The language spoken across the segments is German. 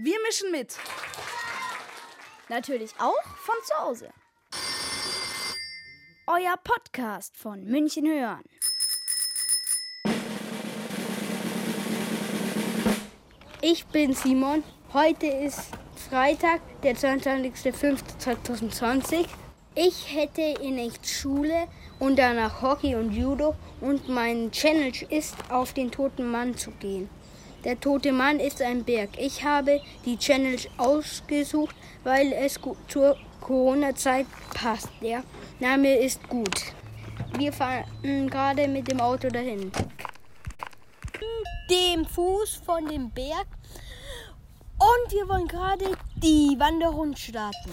Wir mischen mit. Natürlich auch von zu Hause. Euer Podcast von München hören. Ich bin Simon. Heute ist Freitag, der 22.05.2020. Ich hätte in echt Schule und danach Hockey und Judo und mein Challenge ist, auf den toten Mann zu gehen. Der tote Mann ist ein Berg. Ich habe die Challenge ausgesucht, weil es zur Corona-Zeit passt. Der Name ist gut. Wir fahren gerade mit dem Auto dahin. Dem Fuß von dem Berg. Und wir wollen gerade die Wanderung starten.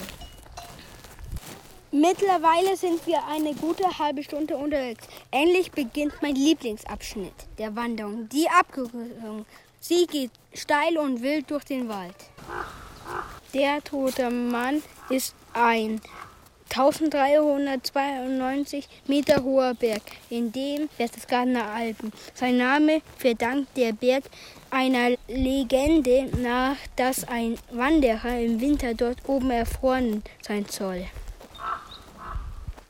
Mittlerweile sind wir eine gute halbe Stunde unterwegs. Endlich beginnt mein Lieblingsabschnitt der Wanderung, die Abkürzung. Sie geht steil und wild durch den Wald. Der tote Mann ist ein 1392 Meter hoher Berg in dem Berchtesgadener Alpen. Sein Name verdankt der Berg einer Legende nach, dass ein Wanderer im Winter dort oben erfroren sein soll.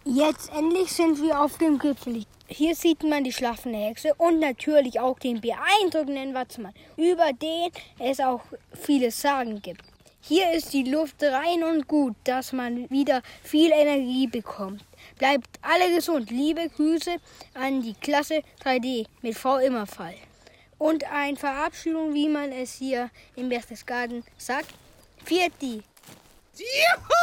Jetzt endlich sind wir auf dem Gipfel. Hier sieht man die schlaffende Hexe und natürlich auch den beeindruckenden Watzmann, über den es auch viele Sagen gibt. Hier ist die Luft rein und gut, dass man wieder viel Energie bekommt. Bleibt alle gesund. Liebe Grüße an die Klasse 3D mit Frau Immerfall. Und eine Verabschiedung, wie man es hier im Berchtesgaden sagt. Vierti. Juhu!